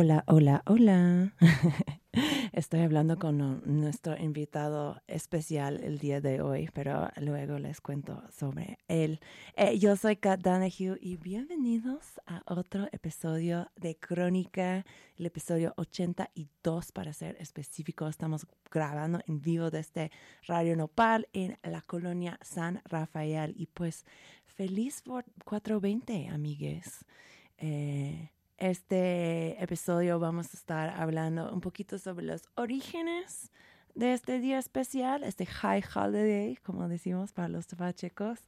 Hola, hola, hola. Estoy hablando con nuestro invitado especial el día de hoy, pero luego les cuento sobre él. Eh, yo soy Kat Danahue y bienvenidos a otro episodio de Crónica, el episodio 82 para ser específico. Estamos grabando en vivo desde Radio Nopal en la colonia San Rafael y pues feliz 420, amigues. Eh, este episodio vamos a estar hablando un poquito sobre los orígenes de este día especial, este High Holiday, como decimos para los tabachecos,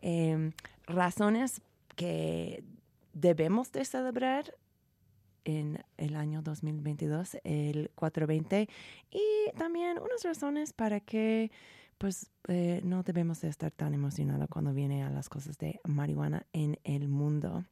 em, razones que debemos de celebrar en el año 2022, el 420, y también unas razones para que pues eh, no debemos de estar tan emocionados cuando viene a las cosas de marihuana en el mundo.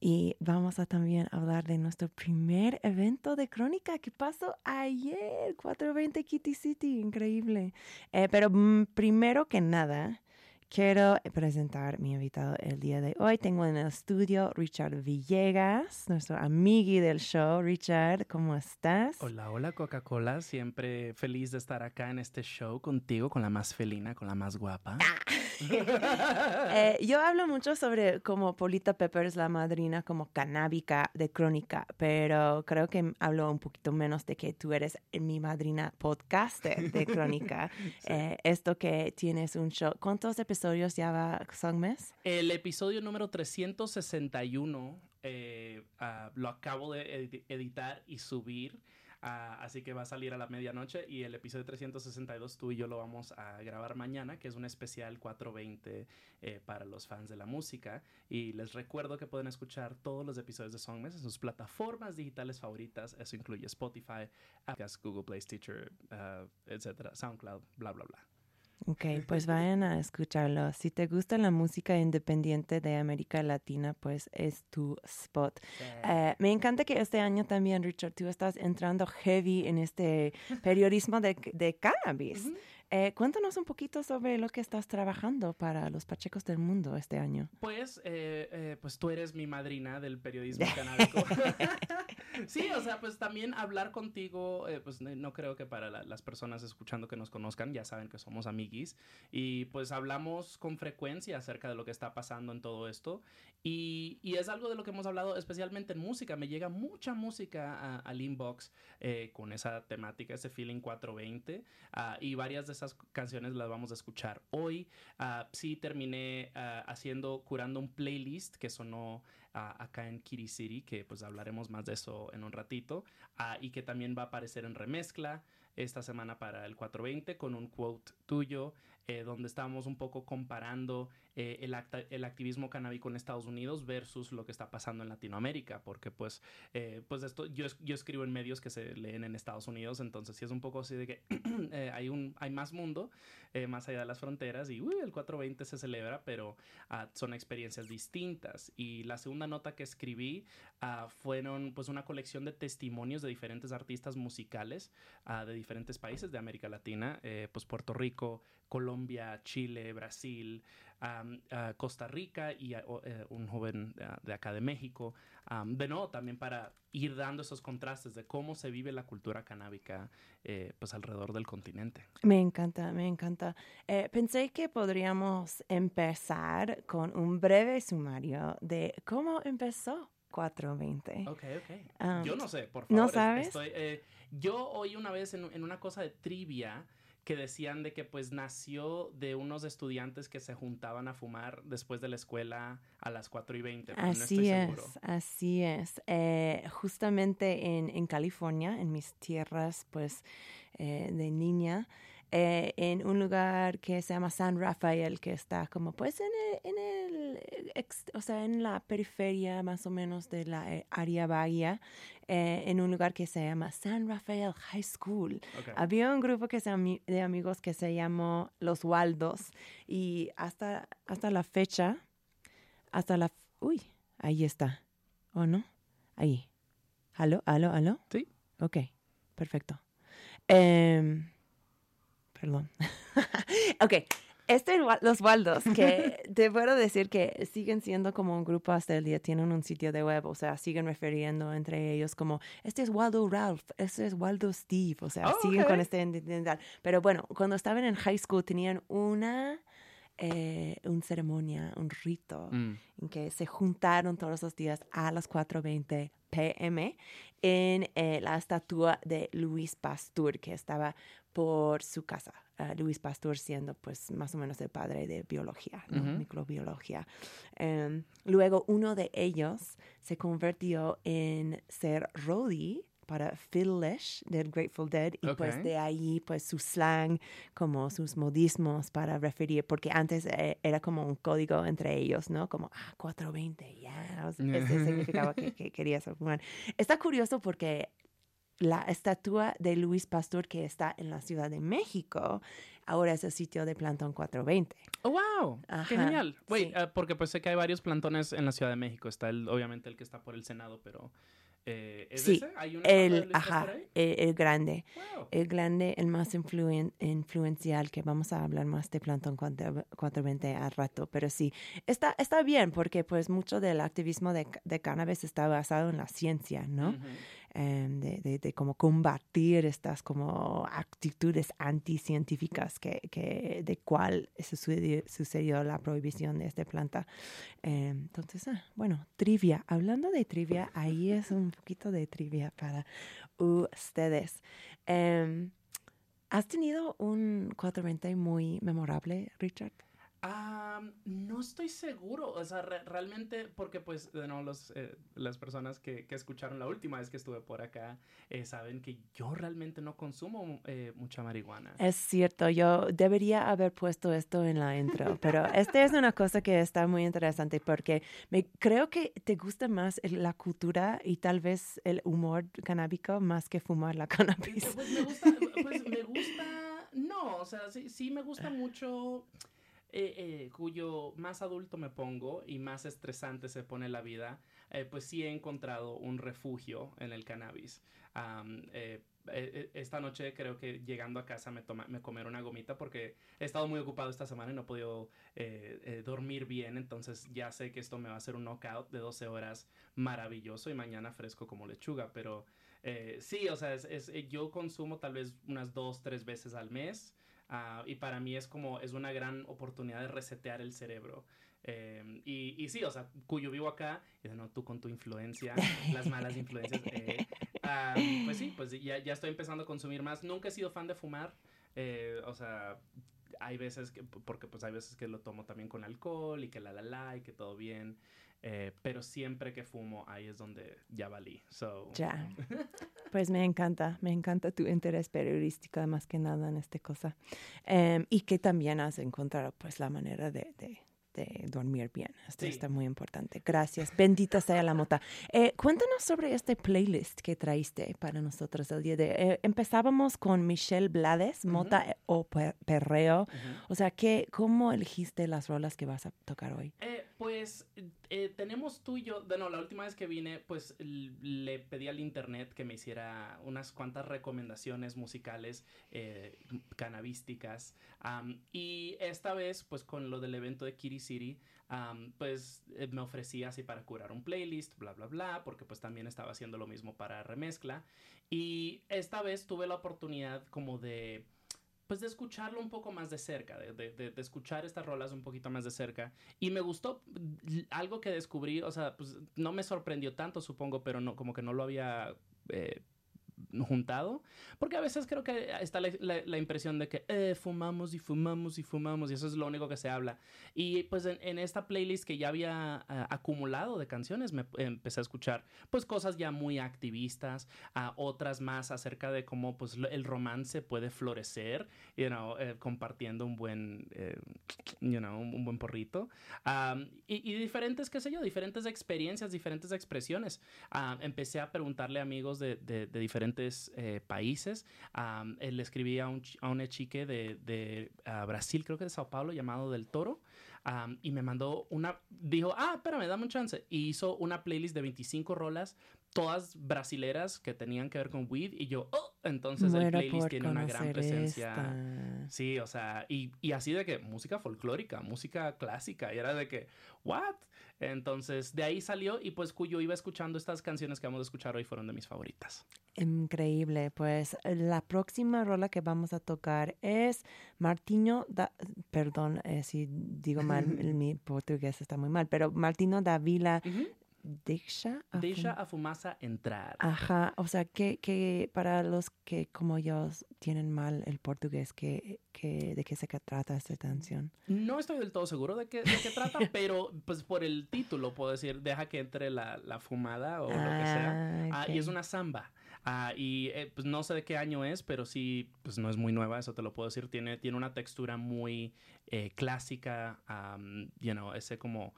Y vamos a también hablar de nuestro primer evento de crónica que pasó ayer, 420 Kitty City, increíble. Eh, pero mm, primero que nada, Quiero presentar mi invitado el día de hoy. Tengo en el estudio Richard Villegas, nuestro amigui del show. Richard, ¿cómo estás? Hola, hola Coca-Cola. Siempre feliz de estar acá en este show contigo, con la más felina, con la más guapa. Ah. Eh, yo hablo mucho sobre como Polita Peppers, la madrina como canábica de crónica, pero creo que hablo un poquito menos de que tú eres mi madrina podcaster de crónica. Eh, esto que tienes un show. ¿Cuántos episodios? Episodios ya va? El episodio número 361 eh, ah, lo acabo de editar y subir. Ah, así que va a salir a la medianoche y el episodio 362 tú y yo lo vamos a grabar mañana, que es un especial 420 eh, para los fans de la música. Y les recuerdo que pueden escuchar todos los episodios de Songmes en sus plataformas digitales favoritas. Eso incluye Spotify, Google Play, Stitcher, uh, etcétera, SoundCloud, bla, bla, bla. Ok, pues vayan a escucharlo. Si te gusta la música independiente de América Latina, pues es tu spot. Eh, me encanta que este año también, Richard, tú estás entrando heavy en este periodismo de, de cannabis. Eh, cuéntanos un poquito sobre lo que estás trabajando para los Pachecos del Mundo este año. Pues, eh, eh, pues tú eres mi madrina del periodismo canábico. sí, o sea, pues también hablar contigo, pues no creo que para las personas escuchando que nos conozcan ya saben que somos amiguis y pues hablamos con frecuencia acerca de lo que está pasando en todo esto y, y es algo de lo que hemos hablado especialmente en música. Me llega mucha música al inbox con esa temática, ese feeling 420 ah, y varias de esas canciones las vamos a escuchar hoy. Ah, sí terminé ah, haciendo, curando un playlist que sonó ah, acá en Kitty City, que pues hablaremos más de eso en un ratito, y que también va a aparecer en remezcla esta semana para el 420 con un quote tuyo eh, donde estábamos un poco comparando eh, el, el, activismo canábico en Estados Unidos versus lo que está pasando en Latinoamérica, porque pues, eh, pues esto, yo, yo escribo en medios que se leen en Estados Unidos, entonces sí es un poco así de que hay, un, hay más mundo más allá de las fronteras y el 420 se celebra, pero ah, son experiencias distintas. Y la segunda nota que escribí uh, fueron pues una colección de testimonios de diferentes artistas musicales uh, de diferentes países de América Latina, pues Puerto Rico, Colombia, Chile, Brasil, Costa Rica y eh, un joven de acá de México. de nuevo, también para ir dando esos contrastes de cómo se vive la cultura canábica eh, pues alrededor del continente. Me encanta, me encanta. Eh, pensé que podríamos empezar con un breve sumario de cómo empezó 420. Ok, ok. yo no sé, por favor. ¿No sabes? yo oí una vez en, en una cosa de trivia que decían de que pues nació de unos estudiantes que se juntaban a fumar después de la escuela a las 4 y 20. Así es, así es. Eh, justamente en, en, California, en mis tierras pues eh, de niña, eh, en un lugar que se llama San Rafael, que está como pues en el, en el o sea, en la periferia más o menos de la eh, área bahía, eh, en un lugar que se llama San Rafael High School. Había un grupo que se, de amigos que se llamó Los Waldos y hasta, hasta la fecha, hasta la... Uy, ahí está. ¿O no? Ahí. ¿Aló? ¿Aló? ¿Aló? Sí. Ok, perfecto. Eh, Perdón. ok. Este, los Waldos, que te puedo decir que siguen siendo como un grupo hasta el día, tienen un sitio de web, o sea, siguen refiriendo entre ellos como, este es Waldo Ralph, este es Waldo Steve, o sea, Oh, siguen con este identidad. Pero bueno, cuando estaban en high school tenían una, eh, ceremonia, un rito, Mm. en que se juntaron todos los días a las 4.20 pm en eh, la estatua de Luis Pasteur, que estaba por su casa. Ah, Luis Pasteur siendo pues más o menos el padre de biología, microbiología. Em, luego uno de ellos se convirtió en ser roadie para Phil Lesh del Grateful Dead y pues Ok. de ahí pues su slang como sus modismos para referir porque antes eh, era como un código entre ellos no como ah 420 ya o sea, ese significaba que, que querías fumar está curioso porque la estatua de Luis Pastor que está en la Ciudad de México ahora es el sitio de Plantón 420 Oh, wow. Qué Ajá, genial. Wait, sí. eh, porque pues sé que hay varios plantones en la Ciudad de México. Está el, obviamente el que está por el Senado, pero eh, ¿es Sí, ese? ¿Hay una estatua de el ajá ahí? el, el grande Wow. el grande, el más influen- influencial, que vamos a hablar más de Plantón 4- 420 al rato, pero sí, está, está bien porque pues mucho del activismo de, de cannabis está basado en la ciencia, ¿no? Em, de, de, cómo combatir estas como actitudes anticientíficas que, que de cuál sucedió, sucedió la prohibición de esta planta. Em, entonces, ah, bueno, trivia. Hablando de trivia, ahí es un poquito de trivia para ustedes. Em, ¿Has tenido un 420 muy memorable, Richard? Ah, no estoy seguro, o sea, re- realmente, porque pues, de nuevo, los, eh, las personas que, que escucharon la última vez que estuve por acá eh, saben que yo realmente no consumo eh, mucha marihuana. Es cierto, yo debería haber puesto esto en la intro, pero esta es una cosa que está muy interesante porque me, creo que te gusta más la cultura y tal vez el humor canábico más que fumar la cannabis. Pues me gusta, pues me gusta, no, o sea, sí, sí me gusta mucho eh, eh, cuyo más adulto me pongo y más estresante se pone la vida, eh, pues sí he encontrado un refugio en el cannabis. Esta noche creo que llegando a casa me, toma, me comer una gomita porque he estado muy ocupado esta semana y no he podido dormir bien, entonces ya sé que esto me va a hacer un knockout de 12 horas maravilloso y mañana fresco como lechuga, pero... Eh, sí, o sea, es, yo consumo tal vez unas dos, tres veces al mes ah, y para mí es como, es una gran oportunidad de resetear el cerebro. Eh, y, y sí, o sea, cuyo vivo acá, y de no, tú con tu influencia, las malas influencias, eh, pues sí, pues ya, ya estoy empezando a consumir más. Nunca he sido fan de fumar, eh, o sea, hay veces que, porque pues hay veces que lo tomo también con alcohol y que la la la y que todo bien. Eh, pero siempre que fumo, ahí es donde ya valí. So, Ya. Pues me encanta, me encanta tu interés periodístico más que nada en esta cosa. Em, y que también has encontrado pues la manera de, de- de dormir bien. Esto Sí. está muy importante. Gracias. Bendita sea la mota. Eh, cuéntanos sobre este playlist que traíste para nosotros el día de eh, Empezábamos con Michelle Blades, Ujú. Mota eh, o Per- Perreo. Ujú. O sea, ¿qué, ¿cómo elegiste las rolas que vas a tocar hoy? Eh, pues eh, tenemos tú y yo, bueno, la última vez que vine, pues le pedí al internet que me hiciera unas cuantas recomendaciones musicales eh, canabísticas. y esta vez, pues con lo del evento de Kitty City, pues eh, me ofrecí así para curar un playlist, bla, bla, bla, porque pues también estaba haciendo lo mismo para remezcla. Y esta vez tuve la oportunidad como de pues de escucharlo un poco más de cerca, de, de- de- de escuchar estas rolas un poquito más de cerca. Y me gustó algo que descubrí, o sea, pues no me sorprendió tanto, supongo, pero no, como que no lo había eh, juntado. Porque a veces creo que está la, la- la impresión de que eh, fumamos y fumamos y fumamos y eso es lo único que se habla. Y pues en, en esta playlist que ya había ah, acumulado de canciones, me empecé a escuchar pues cosas ya muy activistas, a otras más acerca de cómo pues el romance puede florecer, you know, eh, compartiendo un buen, eh, you know, un, un buen porrito. Am, y, y diferentes, qué sé yo, diferentes experiencias, diferentes expresiones. Am, empecé a preguntarle a amigos de, de- de diferentes eh, países. Am, eh, le escribí a un, a una chique de, de ah, Brasil, creo que de Sao Paulo, llamado Del Toro. y me mandó una, dijo, ah, espérame, dame un chance. Y hizo una playlist de 25 rolas, todas brasileras que tenían que ver con weed. Y yo, oh, entonces el playlist tiene una gran presencia. Sí, o sea, y, y así de que música folclórica, música clásica. Y era de que, ¿what? Entonces, de ahí salió y pues yo iba escuchando estas canciones que vamos a escuchar hoy fueron de mis favoritas. Increíble, pues la próxima rola que vamos a tocar es Martino, da, perdón eh, si digo mal, mi portugués está muy mal, pero Martino Davila Deixa a, Deixa a fumaza entrar. Ajá, o sea, que, que para los que como yo tienen mal el portugués, que, que, ¿de qué se trata esta canción? No estoy del todo seguro de qué, de qué trata, pero pues por el título puedo decir, deja que entre la, la fumada o lo que sea. Ah, y es una samba. Ah, y eh, pues no sé de qué año es, pero sí, pues no es muy nueva, eso te lo puedo decir. Tiene, tiene una textura muy eh, clásica, um, you know, ese como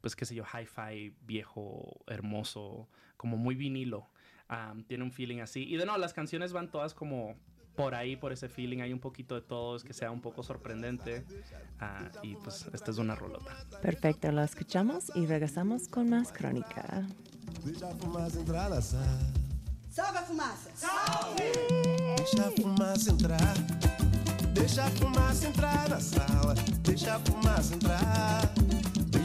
pues qué sé yo, hi-fi viejo, hermoso, como muy vinilo. tiene un feeling así. Y de nuevo, las canciones van todas como por ahí, por ese feeling. Hay un poquito de todo, es que sea un poco sorprendente. Ah, y pues esta es una rolota. Perfecto, lo escuchamos y regresamos con más crónica. Salve a fumaça! Salve! Deixa a fumaça entrar. Deixa a fumaça entrar na sala. Deixa a fumaça entrar.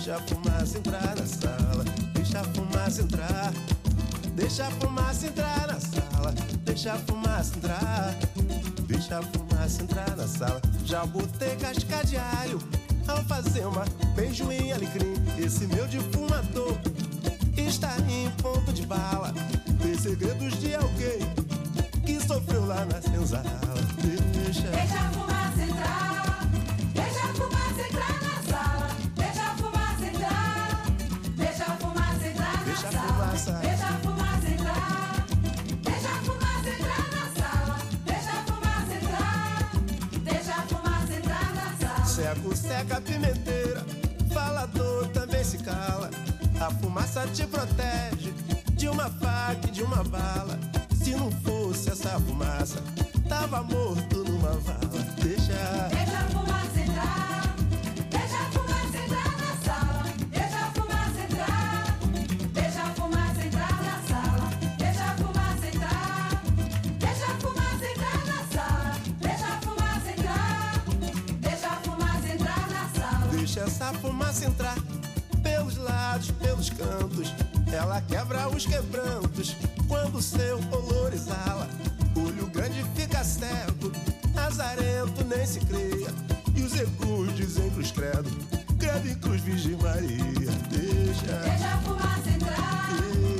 Deixa a fumaça entrar na sala, deixa a fumaça entrar. Deixa a fumaça entrar na sala, deixa a fumaça entrar. Deixa a fumaça entrar na sala. Já botei casca de alho ao fazer uma beijo em alecrim. Esse meu defumador está em ponto de bala. Tem segredos de alguém que sofreu lá na senzala. Deixa, deixa a fumaça Seca, pimenteira. Falador também se cala. A fumaça te protege de uma faca e de uma bala. Se não fosse essa fumaça, tava morto numa vala. Deixa. Fumaça entrar pelos lados, pelos cantos. Ela quebra os quebrantos quando seu olor exala. Olho grande fica cego, azarento nem se cria. E os ecos dizem cruz credo, credo em cruz Virgem Maria. Deixa, deixa a fumaça entrar.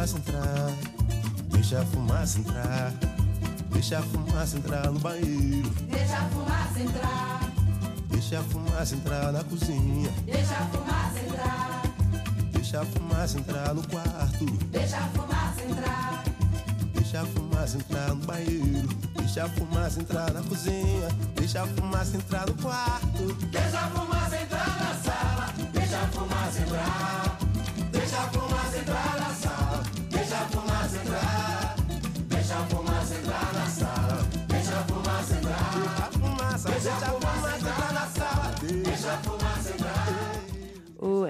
Fumaça entrar. Deixa a fumaça entrar. Deixa a fumaça entrar no banheiro. Deixa a fumaça entrar. Deixa a fumaça entrar na cozinha. Deixa a fumaça entrar. Deixa a fumaça entrar no quarto. Deixa a fumaça entrar. Deixa a fumaça entrar no banheiro. Deixa a fumaça entrar na cozinha. Deixa a fumaça entrar no quarto. Deixa a fumaça entrar na sala. Deixa a fumaça entrar.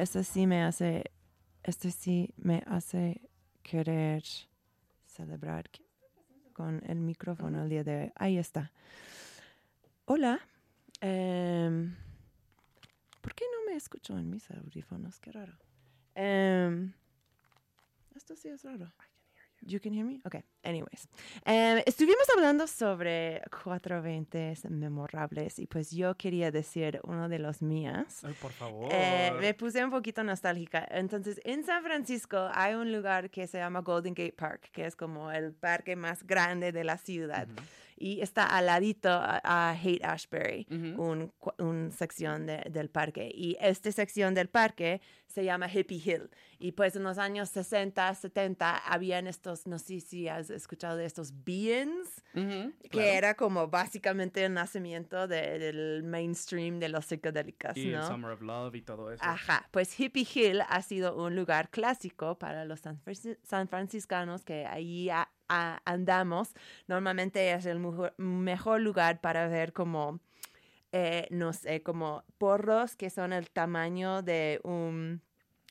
Esto sí me hace, esto sí me hace querer celebrar con el micrófono el día de hoy. Ahí está. Hola. Em, ¿Por qué no me escucho en mis audífonos? Qué raro. Em, esto sí es raro. You can hear me? Okay. Anyways. Em, estuvimos hablando sobre 420 memorables y pues yo quería decir uno de los míos. Ay, por favor. Eh, me puse un poquito nostálgica. Entonces, en San Francisco hay un lugar que se llama Golden Gate Park, que es como el parque más grande de la ciudad. Y está al ladito a, a Haight Ashbury, Ujú. un, cu- un sección de- del parque. Y esta sección del parque se llama Hippie Hill. Y pues en los años 60, 70 habían estos, no sé si has escuchado de estos beans, Ujú, que claro. era como básicamente el nacimiento de- del mainstream de los psicodélicos, Y el ¿no? Summer of Love y todo eso. Ajá, pues Hippie Hill ha sido un lugar clásico para los san, san franciscanos que ahí a- a- andamos. Normalmente es el mejor, mejor lugar para ver como, eh, no sé, como porros que son el tamaño de un,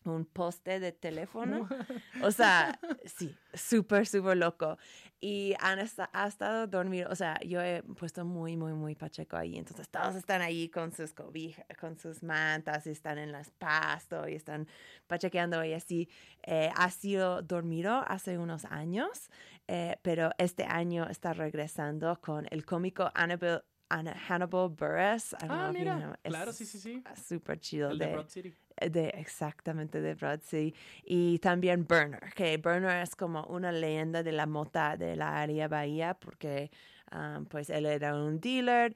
un poste de teléfono. O sea, sí, súper, súper loco. Y han ha estado dormido, o sea, yo he puesto muy, muy, muy pacheco ahí. Entonces todos están ahí con sus cobijas, con sus mantas, y están en las pastos y están pachequeando y así. Eh, ha sido dormido hace unos años, eh, pero este año está regresando con el cómico Annabelle, Anna- Hannibal Buress. Ah, you mira. know, Claro, sí, sí, sí. Súper chido. El de de- Broad City. de exactamente de Broad City. Y también Burner, que Burner es como una leyenda de la mota de la área Bahía, porque um, pues él era un dealer,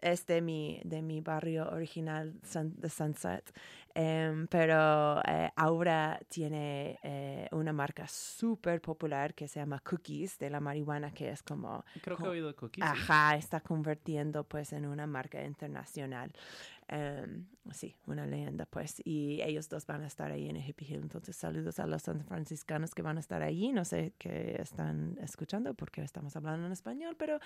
es de mi, de mi barrio original Sun- de Sunset, Em, pero eh, ahora tiene eh, una marca súper popular que se llama Cookies de la marihuana, que es como Creo que he oído Cookies. sí. Ajá, está convirtiendo pues en una marca internacional. Em, sí, una leyenda pues. Y ellos dos van a estar ahí en el Hippie Hill. Entonces saludos a los san franciscanos que van a estar allí. No sé qué están escuchando porque estamos hablando en español, pero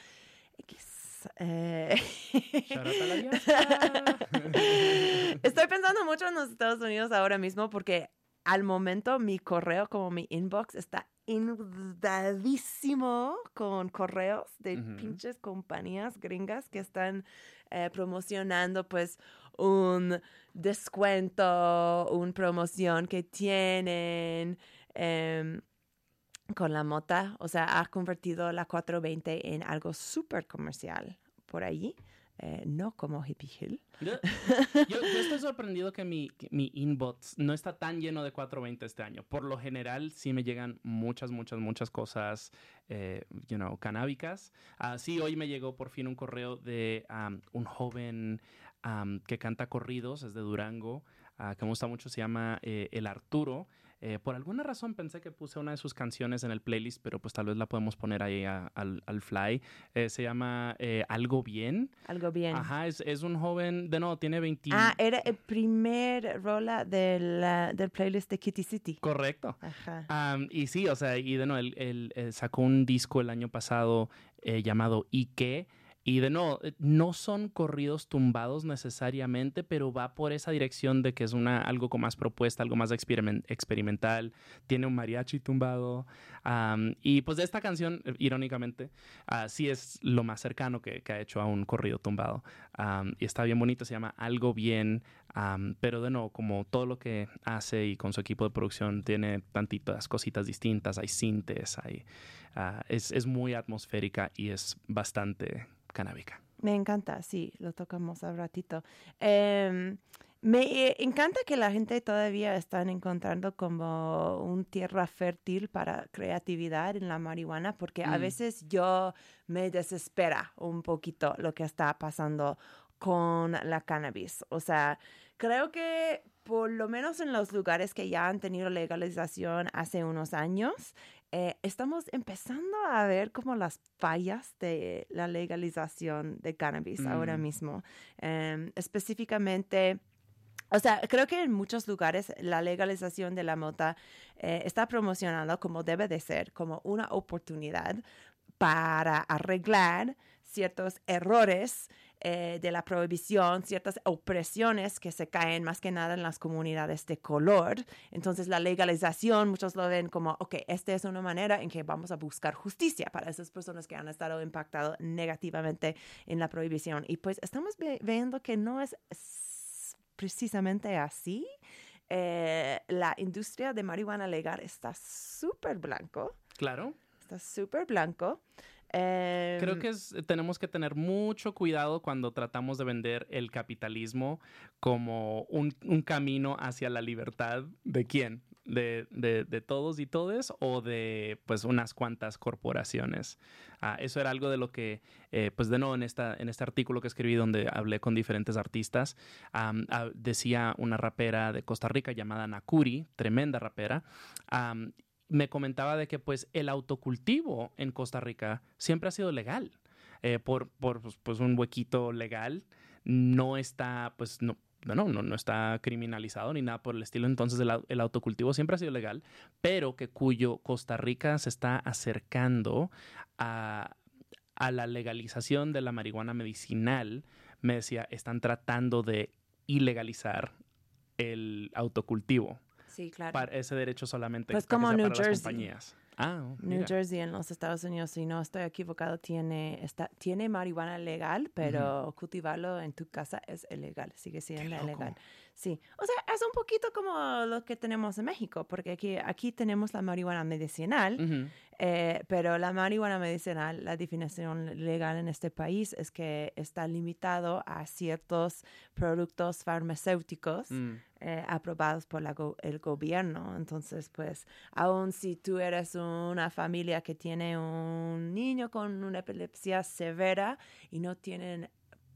X. Eh. Estoy pensando mucho en los Estados Unidos ahora mismo porque al momento mi correo, como mi inbox, está inundadísimo con correos de pinches compañías gringas que están eh, promocionando pues un descuento, una promoción que tienen em, con la mota. O sea, ha convertido la 420 en algo súper comercial por allí. eh, no como Hippie Hill. Yo, yo- yo estoy sorprendido que mi, que mi inbox no está tan lleno de 420 este año. Por lo general, sí me llegan muchas, muchas, muchas cosas, eh, you know, canábicas. Ah, sí, hoy me llegó por fin un correo de am, un joven am, que canta corridos, es de Durango, ah, que me gusta mucho, se llama eh, El Arturo. Eh, por alguna razón pensé que puse una de sus canciones en el playlist, pero pues tal vez la podemos poner ahí a- al, al fly. Eh, se llama eh, Algo Bien. Algo bien. Ajá, es, es un joven, de no, tiene 20. Ah, era el primer rola del, ah, del playlist de Kitty City. Correcto. Ajá. Y sí, o sea, y de nuevo, él, él, eh, sacó un disco el año pasado llamado Ike. Y de nuevo, eh, no son corridos tumbados necesariamente, pero va por esa dirección de que es una, algo con más propuesta, algo más experimen- experimental. Tiene un mariachi tumbado. y pues de esta canción, eh, irónicamente, ah, sí es lo más cercano que, ha hecho a un corrido tumbado. Y está bien bonito, se llama Algo Bien. am, pero de nuevo, como todo lo que hace y con su equipo de producción, tiene tantitas cositas distintas. Hay sintes, hay, ah, es, es muy atmosférica y es bastante canábica. Me encanta, sí, lo tocamos a ratito. Em, me eh, encanta que la gente todavía están encontrando como un tierra fértil para creatividad en la marihuana, porque a Mm. veces yo me desespera un poquito lo que está pasando con la cannabis. O sea, creo que por lo menos en los lugares que ya han tenido legalización hace unos años, eh, estamos empezando a ver como las fallas de la legalización de cannabis ahora Mm. mismo. Em, específicamente... O sea, creo que en muchos lugares la legalización de la mota eh, está promocionando como debe de ser, como una oportunidad para arreglar ciertos errores eh, de la prohibición, ciertas opresiones que se caen más que nada en las comunidades de color. Entonces la legalización, muchos lo ven como, ok, esta es una manera en que vamos a buscar justicia para esas personas que han estado impactadas negativamente en la prohibición. Y pues estamos viendo que no es precisamente así. Eh, la industria de marihuana legal está súper blanco, Claro. está súper blanco. Creo Em, que es- tenemos que tener mucho cuidado cuando tratamos de vender el capitalismo como un, un camino hacia la libertad de quién, de, de- de todos y todes o de pues unas cuantas corporaciones. Ah, eso era algo de lo que, eh, pues de nuevo en, esta, en este artículo que escribí donde hablé con diferentes artistas, ah, decía una rapera de Costa Rica llamada Nakuri, tremenda rapera, am, me comentaba de que pues el autocultivo en Costa Rica siempre ha sido legal. Eh, por por pues, pues, un huequito legal, no está, pues no, no, no, no, está criminalizado ni nada por el estilo. Entonces el autocultivo siempre ha sido legal, pero que cuyo Costa Rica se está acercando a, a la legalización de la marihuana medicinal. Me decía, están tratando de ilegalizar el autocultivo. Sí, claro. Para ese derecho solamente Pues que como sea New para las Jersey. compañías. Ah, oh, New. Jersey en los Estados Unidos, si no estoy equivocado, tiene, está, tiene marihuana legal, pero cultivarlo en tu casa es ilegal, sigue siendo ilegal. Sí, o sea, es un poquito como lo que tenemos en México, porque aquí, aquí tenemos la marihuana medicinal, eh, pero la marihuana medicinal, la definición legal en este país es que está limitado a ciertos productos farmacéuticos Mm. Eh, aprobados por la go- el gobierno. Entonces, pues, aun si tú eres una familia que tiene un niño con una epilepsia severa y no tienen,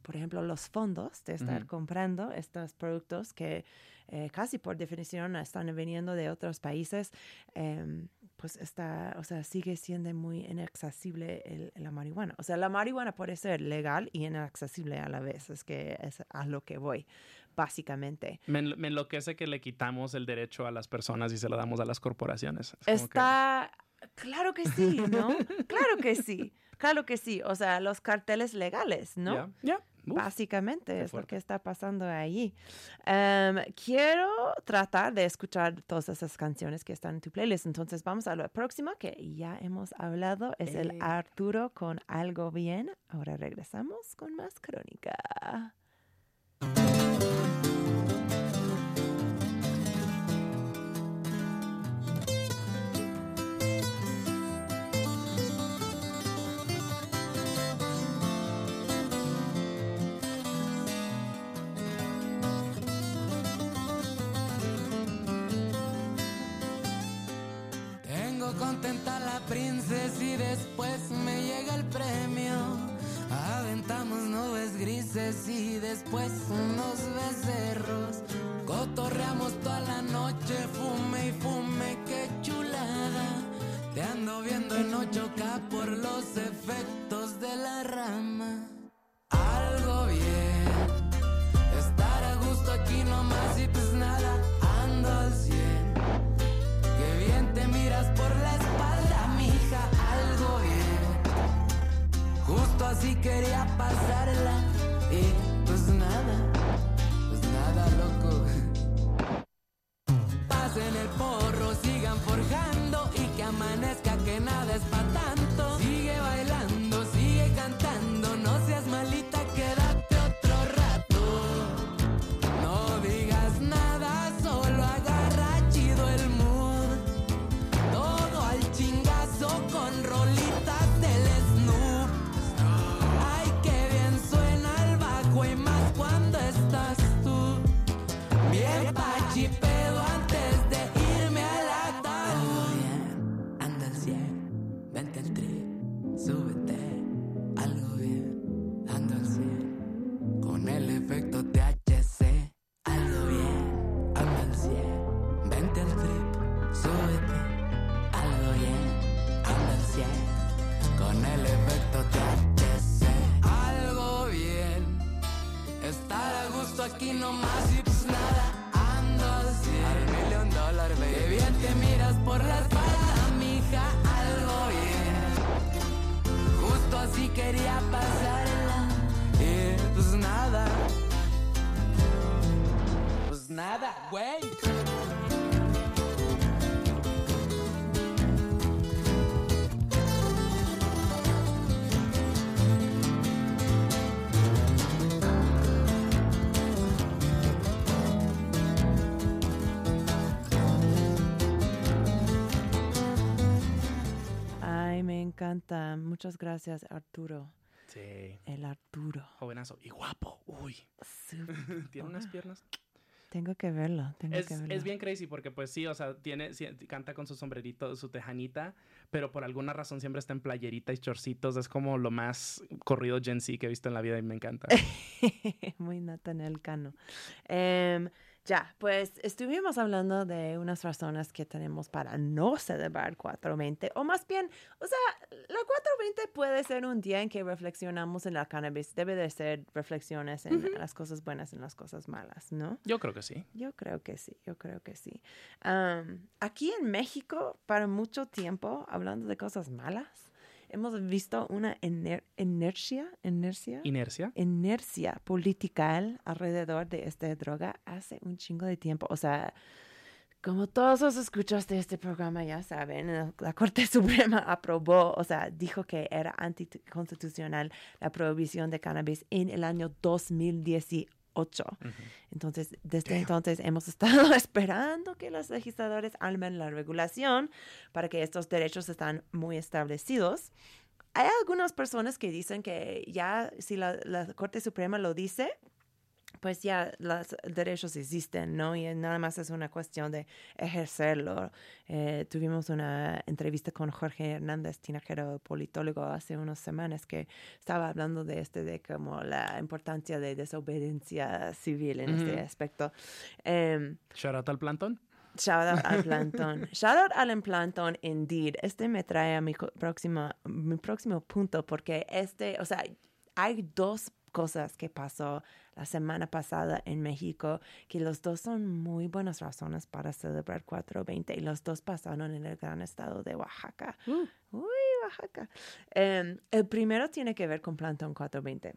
por ejemplo, los fondos de estar comprando estos productos que eh, casi por definición están viniendo de otros países, em, pues está, o sea, sigue siendo muy inaccesible el- la marihuana. O sea, la marihuana puede ser legal y inaccesible a la vez, es que es a lo que voy, básicamente. Me, enlo- me enloquece que le quitamos el derecho a las personas y se lo damos a las corporaciones. Es como que- Está, claro que sí, ¿no? claro que sí, claro que sí. O sea, los carteles legales, ¿no? Ya. Uf. Básicamente es lo que está pasando allí. Em, quiero tratar de escuchar todas esas canciones que están en tu playlist. Entonces vamos a lo próximo que ya hemos hablado. Es el Eh. Arturo con Algo Bien. Ahora regresamos con más crónica. Y después unos becerros. Cotorreamos toda la noche, fume y fume, qué chulada. Te ando viendo en 8K por los efectos de la rama. Algo bien, estar a gusto aquí nomás y pues nada, ando al 100. Qué bien te miras por la espalda, mija, algo bien. Justo así quería pasarla y pues nada, pues nada, loco. Pasen el porro, encanta. Muchas gracias, Arturo. Sí. El Arturo. Jovenazo. Y guapo. Uy. Tiene unas piernas. Tengo que verlo, tengo Es, que verlo. es bien crazy porque pues sí, o sea, tiene, sí, canta con su sombrerito, su tejanita, pero por alguna razón siempre está en playerita y chorcitos. Es como lo más corrido Gen Z que he visto en la vida y me encanta. Muy Nathaniel Cano. Em, Ya, pues estuvimos hablando de unas razones que tenemos para no celebrar 420, o más bien, o sea, la 420 puede ser un día en que reflexionamos en la cannabis, debe de ser reflexiones en las cosas buenas en las cosas malas, ¿no? Yo creo que sí. Yo creo que sí, yo creo que sí. Am, aquí en México, para mucho tiempo, hablando de cosas malas, hemos visto una iner- inercia, inercia, Inercia. inercia política alrededor de esta droga hace un chingo de tiempo. O sea, como todos los escuchas de este programa ya saben, la- la Corte Suprema aprobó, o sea, dijo que era anticonstitucional la prohibición de cannabis en el año 2018. Entonces, desde entonces hemos estado esperando que los legisladores armen la regulación para que estos derechos están muy establecidos. Hay algunas personas que dicen que ya si la, la Corte Suprema lo dice, pues ya los derechos existen, ¿no? Y nada más es una cuestión de ejercerlo. Eh, tuvimos una entrevista con Jorge Hernández Tinajero, politólogo, hace unas semanas que estaba hablando de este, de como la importancia de desobediencia civil en este Ujú. aspecto. Em, Shout out al plantón. Shout out al plantón. Shout out al plantón, indeed. Este me trae a mi próximo, mi próximo punto porque este, o sea, hay dos cosas que pasó la semana pasada en México que los dos son muy buenas razones para celebrar 420 y los dos pasaron en el gran estado de Oaxaca. Uy, Oaxaca. Em, el primero tiene que ver con Plantón 420.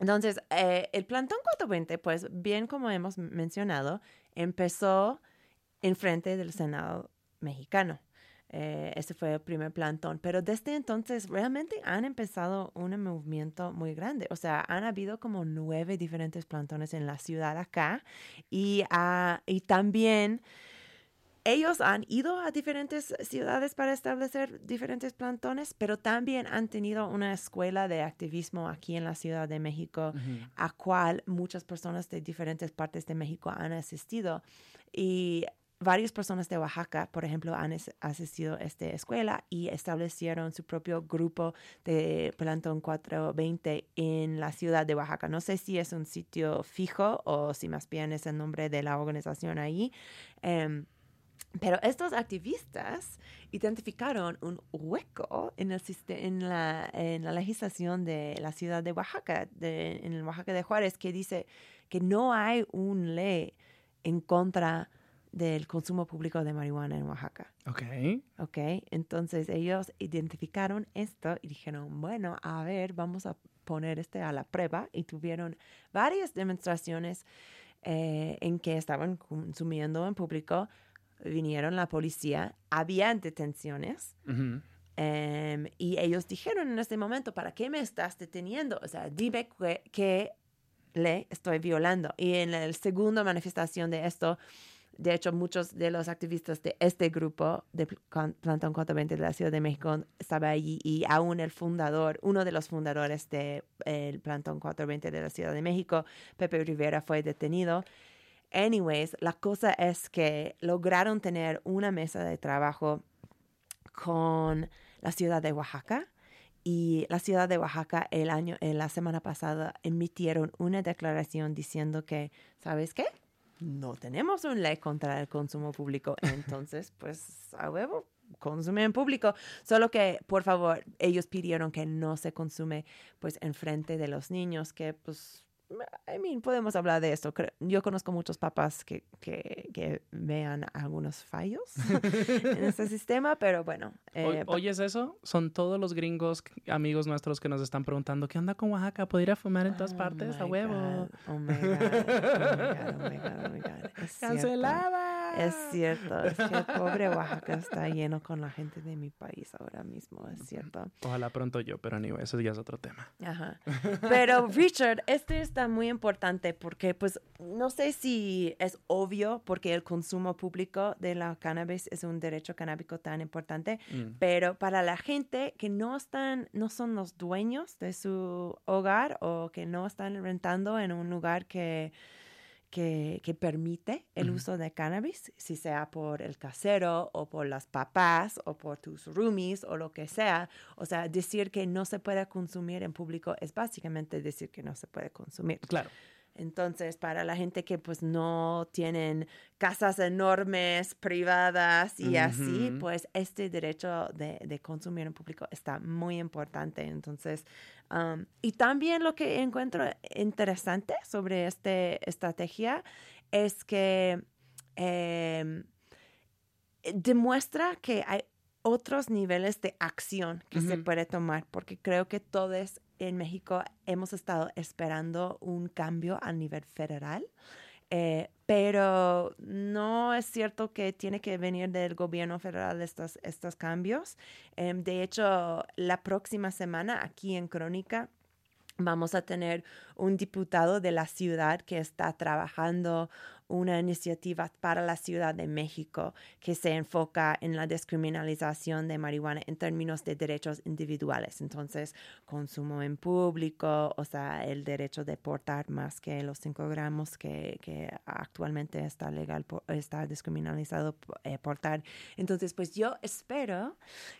Entonces, eh, el Plantón 420, pues bien como hemos mencionado, empezó en frente del Senado mexicano. Eh, ese fue el primer plantón, pero desde entonces realmente han empezado un movimiento muy grande. O sea, han habido como nueve diferentes plantones en la ciudad acá y, ah, y también ellos han ido a diferentes ciudades para establecer diferentes plantones, pero también han tenido una escuela de activismo aquí en la Ciudad de México, a cual muchas personas de diferentes partes de México han asistido. Y varias personas de Oaxaca, por ejemplo, han asistido a esta escuela y establecieron su propio grupo de Plantón 420 en la ciudad de Oaxaca. No sé si es un sitio fijo o si más bien es el nombre de la organización ahí. Em, pero estos activistas identificaron un hueco en, el, en la legislación de la ciudad de Oaxaca, de, en el Oaxaca de Juárez, que dice que no hay una ley en contra del consumo público de marihuana en Oaxaca. Ok. ¿ok? Entonces ellos identificaron esto y dijeron, bueno, a ver, vamos a poner este a la prueba y tuvieron varias demostraciones eh, en que estaban consumiendo en público. Vinieron la policía, habían detenciones em, y ellos dijeron en este momento, ¿para qué me estás deteniendo? O sea, dime que, que le estoy violando. Y en la segunda manifestación de esto, de hecho, muchos de los activistas de este grupo de Plantón 420 de la Ciudad de México estaba allí y aún el fundador, uno de los fundadores del Plantón 420 de la Ciudad de México, Pepe Rivera, fue detenido. Anyways, la cosa es que lograron tener una mesa de trabajo con la ciudad de Oaxaca y la ciudad de Oaxaca el año, la semana pasada emitieron una declaración diciendo que, ¿sabes qué? No tenemos una ley contra el consumo público, entonces, pues, a huevo, consume en público. Solo que, por favor, ellos pidieron que no se consume, pues, en frente de los niños, que, pues, I mean, podemos hablar de esto. Yo conozco muchos papás que, que, que vean algunos fallos en este sistema, pero bueno. Eh, ¿Oyes eso? Son todos los gringos, amigos nuestros que nos están preguntando, ¿qué onda con Oaxaca? ¿Puedo ir a fumar en todas Oh partes? A huevo. God, Oh my God, oh my God, oh my God, oh my God. ¡Cancelada! Es cierto, es que pobre Oaxaca está lleno con la gente de mi país ahora mismo, es cierto. Ojalá pronto yo, pero anyway, eso ya es otro tema. Ajá. Pero Richard, este está muy importante porque pues no sé si es obvio porque el consumo público de la cannabis es un derecho canábico tan importante, Mm. pero para la gente que no están, no son los dueños de su hogar o que no están rentando en un lugar que, que, que permite el uso de cannabis, si sea por el casero o por las papás o por tus roomies o lo que sea. O sea, decir que no se puede consumir en público es básicamente decir que no se puede consumir. Claro. Entonces, para la gente que pues no tienen casas enormes, privadas y así, pues este derecho de, de consumir en público está muy importante. Entonces, um, y también lo que encuentro interesante sobre esta estrategia es que em, demuestra que hay otros niveles de acción que se puede tomar, porque creo que todos en México hemos estado esperando un cambio a nivel federal, eh, pero no es cierto que tiene que venir del gobierno federal estos, estos cambios. Em, de hecho, la próxima semana aquí en Crónica vamos a tener un diputado de la ciudad que está trabajando una iniciativa para la Ciudad de México que se enfoca en la descriminalización de marihuana en términos de derechos individuales. Entonces, consumo en público, o sea, el derecho de portar más que los 5 gramos que, que actualmente está legal, está descriminalizado eh, portar. Entonces, pues yo espero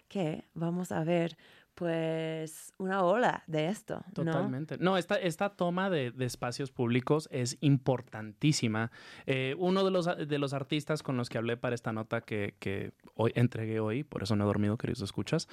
que vamos a ver pues una ola de esto, ¿no? Totalmente. No, esta, esta toma de, espacios públicos es importantísima. Eh, uno de los, de los artistas con los que hablé para esta nota que, que hoy entregué hoy, por eso no he dormido, queridos escuchas,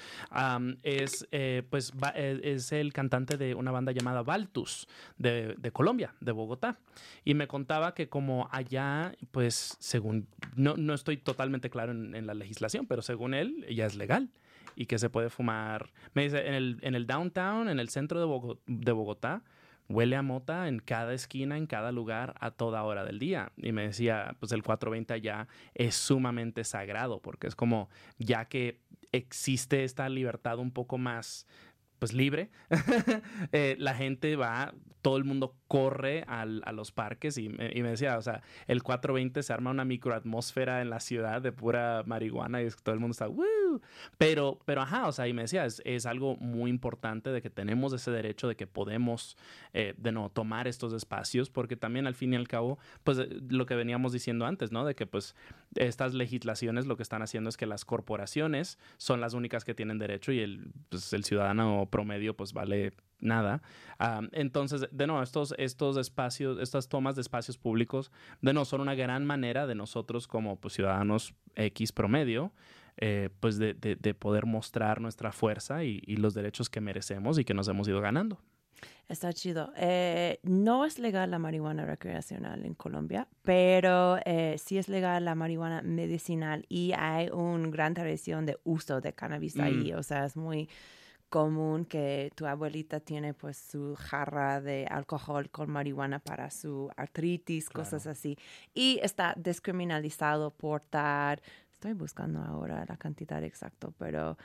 es, eh, pues, eh, es el cantante de una banda llamada Baltus de, de Colombia, de Bogotá. Y me contaba que como allá, pues, según, no, no estoy totalmente claro en, en la legislación, pero según él, ya es legal y que se puede fumar. Me dice, en el, en el downtown, en el centro de, de Bogotá, huele a mota en cada esquina, en cada lugar, a toda hora del día. Y me decía, pues el 420 allá es sumamente sagrado, porque es como, ya que existe esta libertad un poco más pues libre, eh, la gente va, todo el mundo corre al- a los parques y y me decía, o sea, el 420 se arma una microatmósfera en la ciudad de pura marihuana y es que todo el mundo está, ¡Woo! Pero, pero ajá, o sea, y me decía, es, es algo muy importante de que tenemos ese derecho de que podemos, eh, de no, tomar estos espacios, porque también al fin y al cabo, pues eh, lo que veníamos diciendo antes, ¿no? De que pues estas legislaciones lo que están haciendo es que las corporaciones son las únicas que tienen derecho y el, pues, el ciudadano promedio pues vale nada. Ah, entonces, de nuevo, estos, estos espacios, estas tomas de espacios públicos, de nuevo, son una gran manera de nosotros como pues, ciudadanos X promedio, eh, pues de, de- de poder mostrar nuestra fuerza y, y los derechos que merecemos y que nos hemos ido ganando. Está chido. Eh, no es legal la marihuana recreacional en Colombia, pero eh, sí es legal la marihuana medicinal y hay una gran tradición de uso de cannabis Mm. ahí. O sea, es muy común que tu abuelita tiene pues su jarra de alcohol con marihuana para su artritis, cosas así. Y está descriminalizado portar. Estoy buscando ahora la cantidad exacta, pero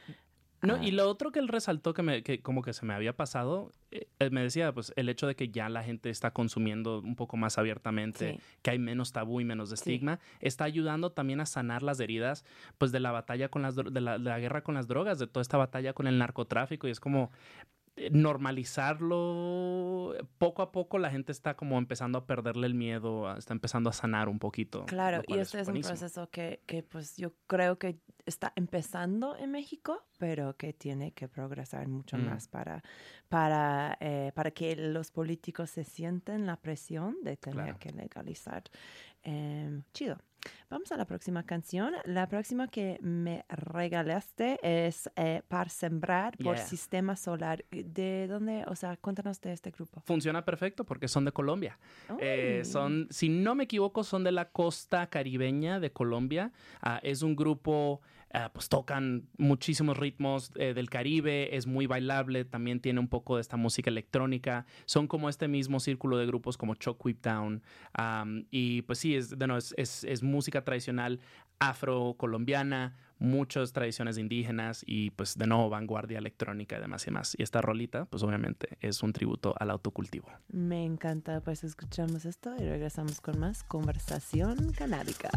No, y lo otro que él resaltó que, me, que como que se me había pasado, eh, me decía, pues el hecho de que ya la gente está consumiendo un poco más abiertamente, Sí. que hay menos tabú y menos estigma, está ayudando también a sanar las heridas, pues de la batalla con las, de la, de la guerra con las drogas, de toda esta batalla con el narcotráfico, y es como normalizarlo, poco a poco la gente está como empezando a perderle el miedo, está empezando a sanar un poquito. Claro, y este es un proceso que, que pues yo creo que está empezando en México, pero que tiene que progresar mucho Mm. más para, para, eh, para que los políticos se sienten la presión de tener Claro. que legalizar. Em, chido. Vamos a la próxima canción. La próxima que me regalaste es eh, Para Sembrar por Yeah. Sistema Solar. ¿De dónde? O sea, cuéntanos de este grupo. Funciona perfecto porque son de Colombia. Eh, son, si no me equivoco, son de la costa caribeña de Colombia. Ah, es un grupo, ah, pues tocan muchísimos ritmos eh, del Caribe, es muy bailable, también tiene un poco de esta música electrónica. Son como este mismo círculo de grupos como Chuck Whip Down. Y pues sí, es, nuevo, es, es- es música tradicional afro-colombiana, muchas tradiciones indígenas y pues de nuevo vanguardia electrónica y demás y más. Y esta rolita, pues obviamente es un tributo al autocultivo. Me encanta, pues escuchamos esto y regresamos con más conversación canábica.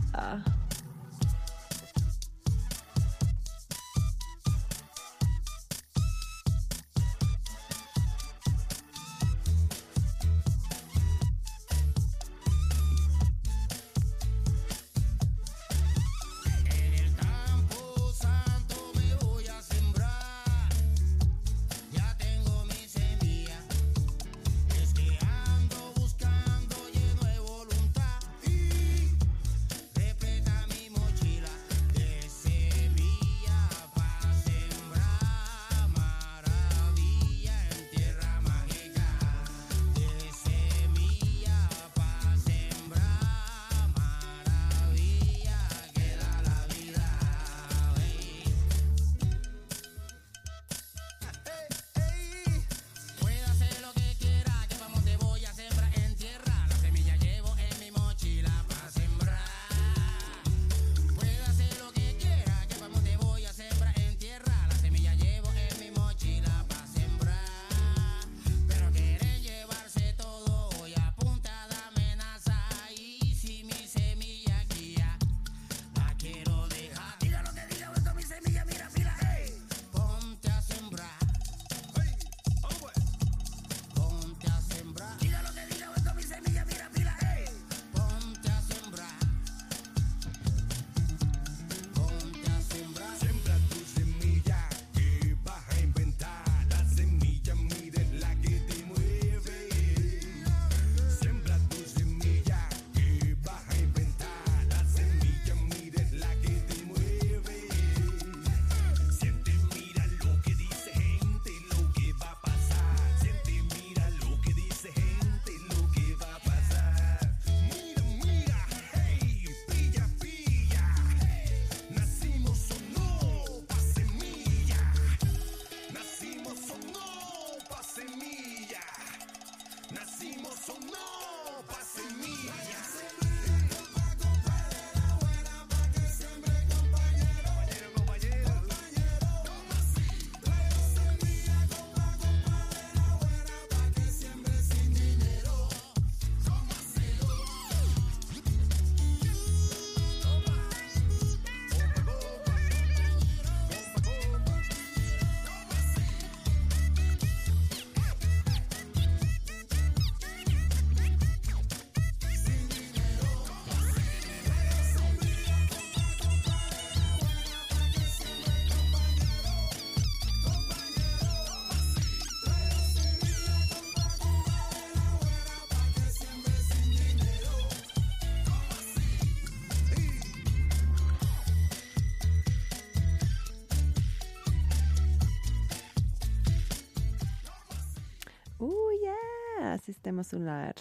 Sistema solar.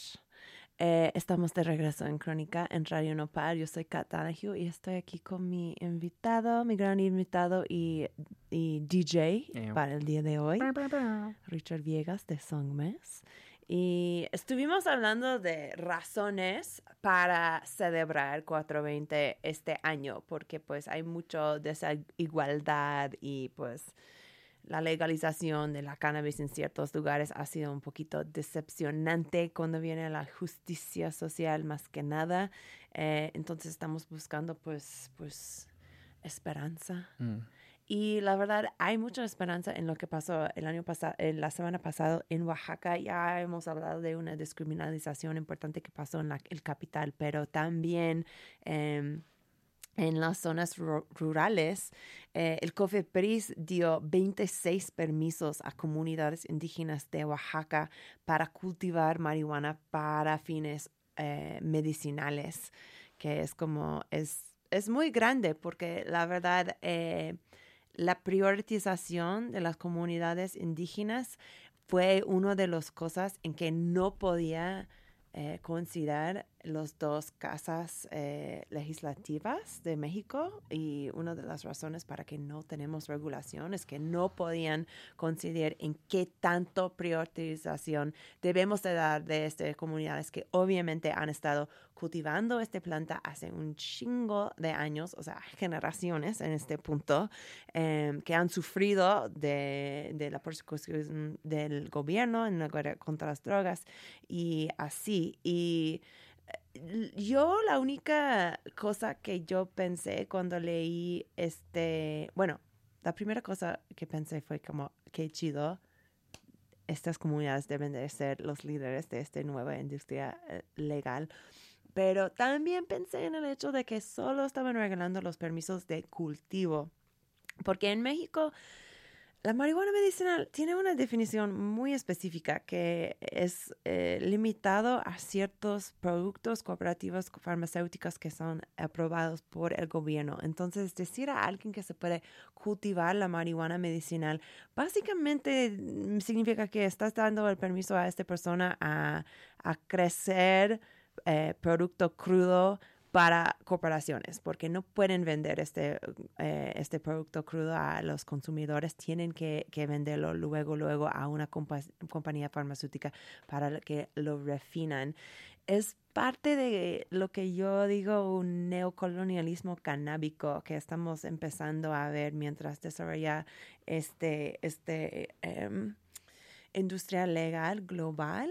Eh, estamos de regreso en Crónica en Radio Nopal. Yo soy Kat Donahue y estoy aquí con mi invitado, mi gran invitado y, y DJ para el día de hoy, Richard Viegas de Songmes. Y estuvimos hablando de razones para celebrar 420 este año, porque pues hay mucho desigualdad y pues la legalización de la cannabis en ciertos lugares ha sido un poquito decepcionante cuando viene la justicia social más que nada. Eh, entonces estamos buscando pues, pues esperanza. Mm. Y la verdad, hay mucha esperanza en lo que pasó el año pasado, la semana pasada en Oaxaca. Ya hemos hablado de una descriminalización importante que pasó en la, el capital, pero también em, en las zonas ru- rurales, eh, el COFEPRIS dio 26 permisos a comunidades indígenas de Oaxaca para cultivar marihuana para fines eh, medicinales, que es como, es, es muy grande porque la verdad, eh, la priorización de las comunidades indígenas fue una de las cosas en que no podía considerar las dos casas eh, legislativas de México y una de las razones para que no tenemos regulación es que no podían considerar en qué tanto priorización debemos de dar de estas comunidades que obviamente han estado cultivando esta planta hace un chingo de años, o sea, generaciones en este punto, em, que han sufrido de, de la persecución del gobierno en la guerra contra las drogas y así. Y yo la única cosa que yo pensé cuando leí este, bueno, la primera cosa que pensé fue como, qué chido, estas comunidades deben de ser los líderes de esta nueva industria eh, legal. Pero también pensé en el hecho de que solo estaban regalando los permisos de cultivo. Porque en México la marihuana medicinal tiene una definición muy específica que es eh, limitado a ciertos productos cooperativos farmacéuticos que son aprobados por el gobierno. Entonces, decir a alguien que se puede cultivar la marihuana medicinal básicamente mm, significa que estás dando el permiso a esta persona a, a crecer eh, producto crudo para corporaciones, porque no pueden vender este, eh, este producto crudo a los consumidores, tienen que, que venderlo luego, luego a una compa- compañía farmacéutica para que lo refinan. Es parte de lo que yo digo un neocolonialismo canábico que estamos empezando a ver mientras desarrolla este, este em, industria legal global.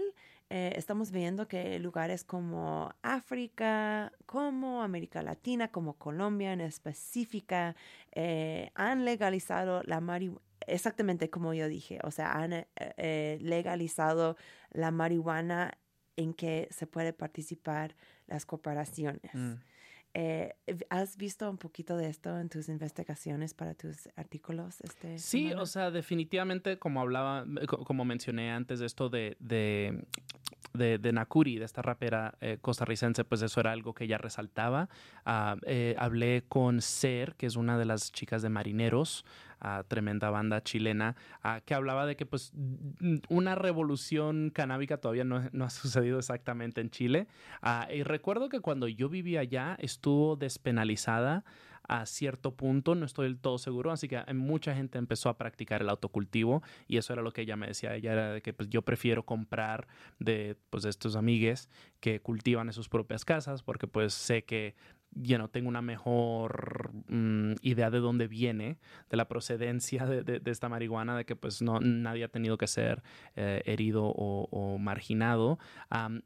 Eh, estamos viendo que lugares como África, como América Latina, como Colombia en específica, eh, han legalizado la marihuana. Exactamente como yo dije, o sea, han eh, eh, legalizado la marihuana en que se puede participar las corporaciones. Mm. Eh, ¿Has visto un poquito de esto en tus investigaciones para tus artículos? Este Sí, semana? o sea, definitivamente, como hablaba, co- como mencioné antes de esto de, de, de, de Nakuri, de esta rapera eh, costarricense, pues eso era algo que ella resaltaba. Ah, eh, hablé con Ser, que es una de las chicas de Marineros, ah, tremenda banda chilena, ah, que hablaba de que pues una revolución canábica todavía no, no ha sucedido exactamente en Chile. Y recuerdo que cuando yo vivía allá estuvo despenalizada a cierto punto, no estoy del todo seguro, así que mucha gente empezó a practicar el autocultivo y eso era lo que ella me decía, ella era de que pues, yo prefiero comprar de, pues, de estos amigues que cultivan en sus propias casas porque pues sé que ya no tengo una mejor mm, idea de dónde viene, de la procedencia de, de- esta marihuana, de que pues no nadie ha tenido que ser eh, herido o, marginado.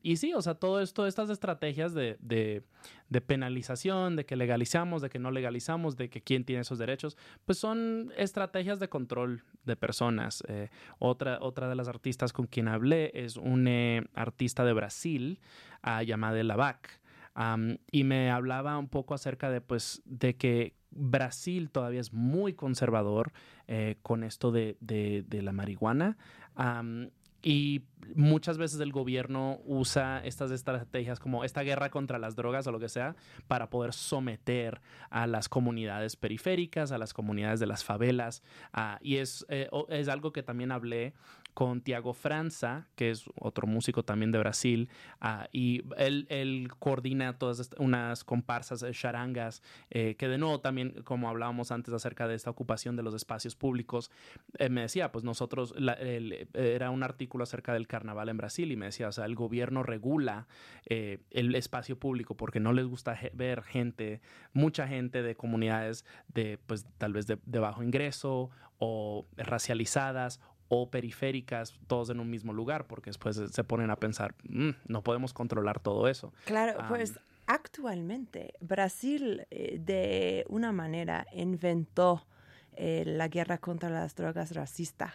Y sí, o sea, todo esto, estas estrategias de, de, de penalización, de que legalizamos, de que no legalizamos, de que quién tiene esos derechos, pues son estrategias de control de personas. Eh, otra, otra de las artistas con quien hablé es una artista de Brasil ah, llamada Lavac. Am, y me hablaba un poco acerca de, pues, de que Brasil todavía es muy conservador eh, con esto de, de- la marihuana. Am, y muchas veces el gobierno usa estas estrategias como esta guerra contra las drogas o lo que sea para poder someter a las comunidades periféricas, a las comunidades de las favelas. ah, y es, eh, es algo que también hablé con Tiago Franza, que es otro músico también de Brasil, ah, y él, coordina todas unas comparsas de charangas, eh, que de nuevo también, como hablábamos antes acerca de esta ocupación de los espacios públicos, eh, me decía, pues nosotros, era un artículo acerca del carnaval en Brasil y me decía, o sea, el gobierno regula eh, el espacio público porque no les gusta ver gente, mucha gente de comunidades de, pues tal vez de bajo ingreso o racializadas o periféricas, todos en un mismo lugar, porque después se- ponen a pensar, "Mm, no podemos controlar todo eso. Claro, pues actualmente Brasil eh, de una manera inventó eh, la guerra contra las drogas racistas.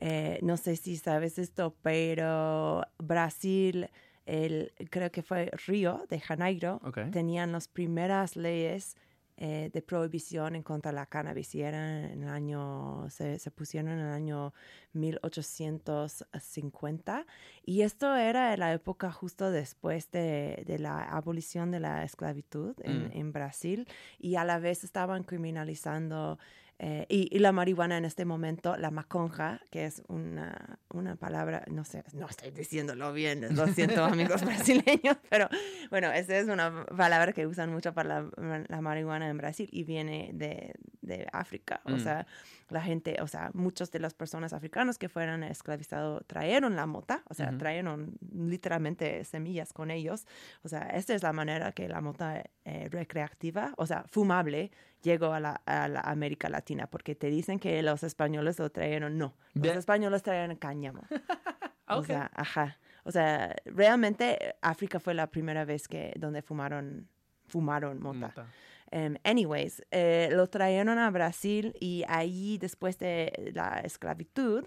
Eh, no sé si sabes esto, pero Brasil, el, creo que fue Río de Janeiro, tenían las primeras leyes eh, de prohibición en contra de la cannabis y en el año, se, se pusieron en el año 1850 y esto era la época justo después de, de la abolición de la esclavitud en, Mm. en Brasil y a la vez estaban criminalizando eh, y, y la marihuana en este momento, la maconja, que es una, una palabra, no sé, no estoy diciéndolo bien, lo siento amigos brasileños, pero bueno, esa es una palabra que usan mucho para la, la marihuana en Brasil y viene de, de África. O Mm. sea, la gente, o sea, muchas de las personas africanas que fueron esclavizados trajeron la mota, o sea, Ujú. trajeron literalmente semillas con ellos. O sea, esta es la manera que la mota eh, recreativa, o sea, fumable, llegó a la, a la América Latina, porque te dicen que los españoles lo trajeron, no, los Bien. españoles trajeron cáñamo. O Ok. sea, ajá. O sea, realmente eh, África fue la primera vez que donde fumaron fumaron mota. Mota. Em, anyways, eh, lo trajeron a Brasil y ahí después de la esclavitud,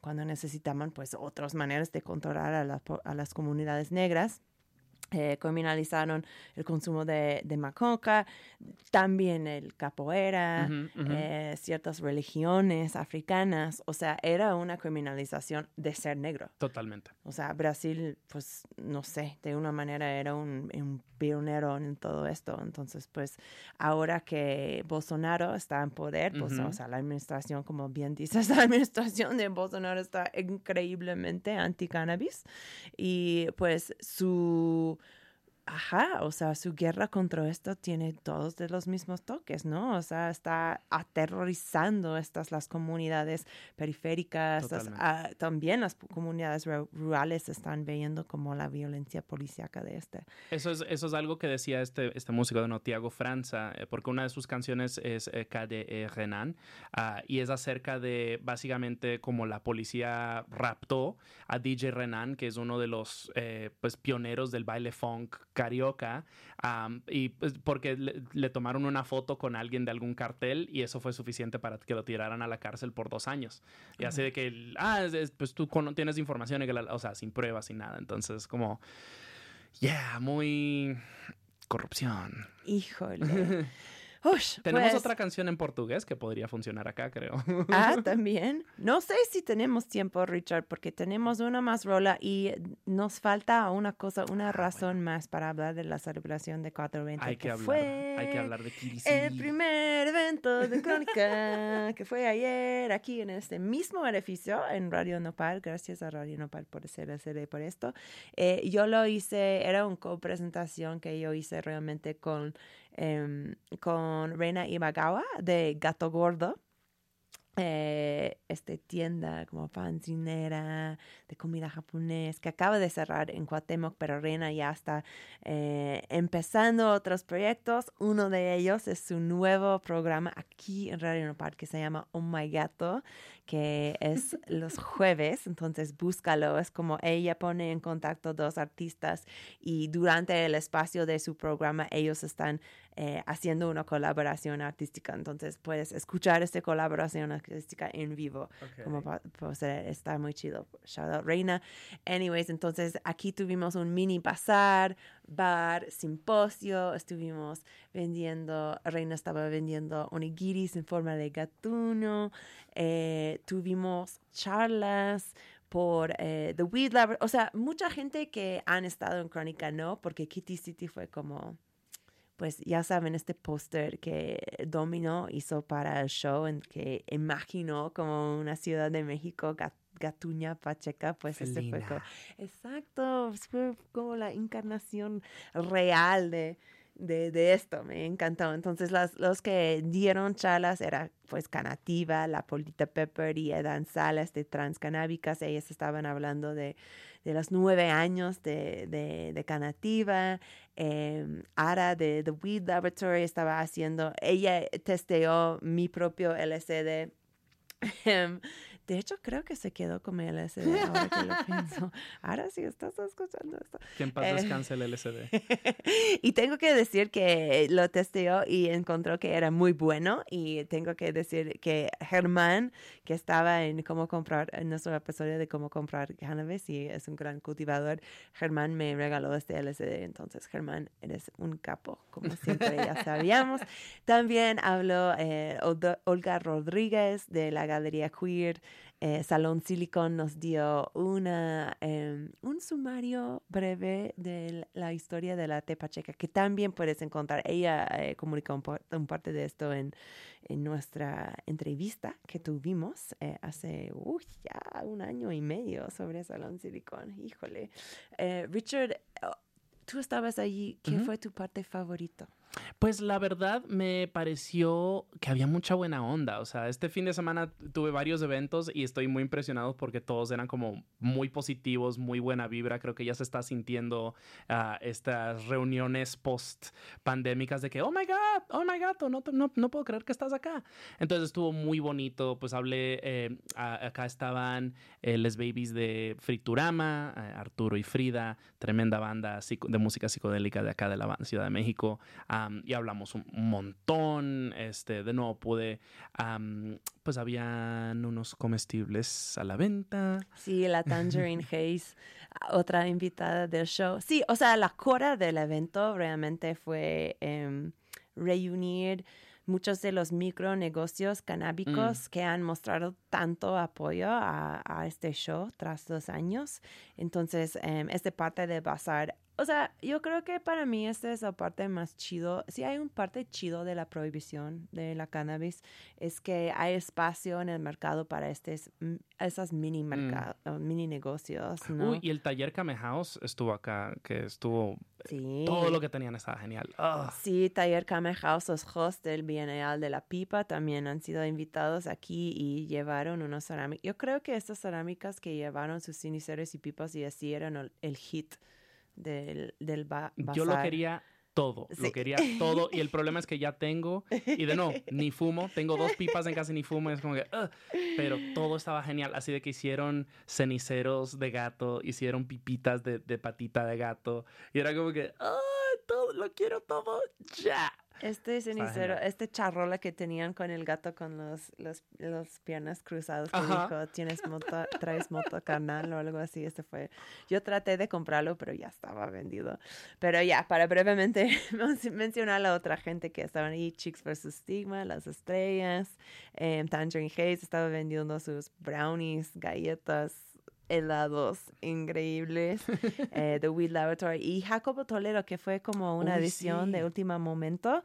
cuando necesitaban pues otras maneras de controlar a, la a las comunidades negras, eh, criminalizaron el consumo de, de maconca, también el capoeira, Ujú, ujú. eh, ciertas religiones africanas, o sea, era una criminalización de ser negro. Totalmente. O sea, Brasil, pues, no sé, de una manera era un, un pionero en todo esto. Entonces, pues, ahora que Bolsonaro está en poder, pues, Ujú. o sea, la administración, como bien dices, la administración de Bolsonaro está increíblemente anti-cannabis. Y, pues, su... to Ajá, o sea, su guerra contra esto tiene todos de los mismos toques, ¿no? O sea, está aterrorizando estas las comunidades periféricas, estas, Totalmente. ah, también las comunidades ru- rurales están viendo como la violencia policíaca de este. Eso es, eso es algo que decía este, este músico de Notiago Franza, eh, porque una de sus canciones es eh, KDE Renan, ah, y es acerca de básicamente como la policía raptó a DJ Renan, que es uno de los eh, pues, pioneros del baile funk carioca, y pues, porque le, le tomaron una foto con alguien de algún cartel y eso fue suficiente para que lo tiraran a la cárcel por dos años. Y así de que, ah, es- es- pues tú tienes información, que la- o sea, sin pruebas, sin nada. Entonces, como... Yeah, muy corrupción. Híjole. Ush, Tenemos pues, otra canción en portugués que podría funcionar acá, creo. Ah, también. No sé si tenemos tiempo, Richard, porque tenemos una más rola y nos falta una cosa, una razón más para hablar de la celebración de 420. hay que hablar, fue hay que hablar de Kirisi. El primer evento de Crónica que fue ayer aquí en este mismo edificio en Radio Nopal. Gracias a Radio Nopal por hacer por esto. Eh, yo lo hice, era una copresentación que yo hice realmente con, em, con Reina Imagawa de Gato Gordo. Eh, este tienda como pancinera de comida japonés que acaba de cerrar en Cuauhtémoc, pero Reina ya está eh, empezando otros proyectos. Uno de ellos es su nuevo programa aquí en Radio Nopal que se llama Oh My Gato, que es los jueves. Entonces búscalo. Es como ella pone en contacto dos artistas y durante el espacio de su programa ellos están eh, haciendo una colaboración artística. Entonces puedes escuchar esta colaboración artística en vivo. Como pa- pues, está muy chido. Shout out Reina. Anyways, entonces aquí tuvimos un mini bazar, bar, simposio. Estuvimos vendiendo, Reina estaba vendiendo onigiris en forma de gatuno. Eh, tuvimos charlas por eh, The Weed Lab. O sea, mucha gente que han estado en Crónica no, porque Kitty City fue como pues ya saben, este póster que Domino hizo para el show, en que imaginó como una Ciudad de México ga- Gatuña Pacheca, pues este fue como, exacto, fue como la encarnación real de, de, de esto, me encantó. Entonces las, los que dieron charlas era pues Canativa, la Polita Pepper y Edan Salas de Transcanábicas, ellas estaban hablando de, de los nueve años de, de, Canativa, eh, Ara de The Weed Laboratory estaba haciendo, ella testeó mi propio LSD. De hecho, creo que se quedó con mi LSD ahora que lo pienso. Ahora sí estás escuchando esto. Que en paz Eh. descanse el LSD. y tengo que decir que lo testeó y encontró que era muy bueno. Y tengo que decir que Germán, que estaba en cómo comprar, en nuestro episodio de cómo comprar cannabis y es un gran cultivador, Germán me regaló este LSD. Entonces, Germán, eres un capo, como siempre ya sabíamos. También habló eh, Olga- Olga Rodríguez de la Galería Queer. Eh, Salón Silicon nos dio una, em, un sumario breve de la historia de la tepacheca que también puedes encontrar. Ella eh, comunicó un, par- un parte de esto en, en nuestra entrevista que tuvimos eh, hace ya un año y medio sobre Salón Silicon. Híjole. Richard, oh, tú estabas allí. ¿Qué fue tu parte favorito? Pues la verdad me pareció que había mucha buena onda. O sea, este fin de semana tuve varios eventos y estoy muy impresionado porque todos eran como muy positivos, muy buena vibra. Creo que ya se está sintiendo ah, estas reuniones post pandémicas de que, oh my God, oh my God, no, no, no puedo creer que estás acá. Entonces estuvo muy bonito. Pues hablé, eh, a- acá estaban eh, les babies de Friturama, eh, Arturo y Frida, tremenda banda de música psicodélica de acá de la Ciudad de México. Y hablamos un, montón. Este, de nuevo pude, pues habían unos comestibles a la venta. Sí, la Tangerine Haze, otra invitada del show. Sí, o sea, la cora del evento realmente fue em, reunir muchos de los micronegocios canábicos que han mostrado tanto apoyo a, a este show tras dos años. Entonces, em, es de parte de Bazar. O sea, yo creo que para mí esta es la parte más chido. Sí hay un parte chido de la prohibición de la cannabis, es que hay espacio en el mercado para estes, mm, esas mini, merca- uh, mini negocios, ¿no? Uy, y el taller Kame House estuvo acá, que estuvo. sí. Todo lo que tenían estaba genial. Ah. Sí, Taller Kame House, los hosts del Bienal de la Pipa también han sido invitados aquí y llevaron unos cerámicas. Yo creo que estas cerámicas que llevaron sus ceniceros y pipas y así eran el, el hit del, del ba- Yo lo quería todo, Sí. lo quería todo. Y el problema es que ya tengo, y de no, ni fumo, tengo dos pipas en casa y ni fumo, es como que, "Ugh". pero todo estaba genial. Así de que hicieron ceniceros de gato, hicieron pipitas de, de patita de gato, y era como que, "Ah, todo, lo quiero todo ya. Este cenicero, este charrola que tenían con el gato con los, los, los piernas cruzadas, que Ajá. dijo, tienes moto, traes moto carnal o algo así, este fue, yo traté de comprarlo, pero ya estaba vendido. Pero ya, para brevemente men- mencionar a la otra gente que estaban ahí, Chicks vs. Stigma, Las Estrellas, eh, Tangerine Haze estaba vendiendo sus brownies, galletas, helados increíbles, eh, The Weed Laboratory y Jacobo Toledo, que fue como una Uy, edición sí. de último momento,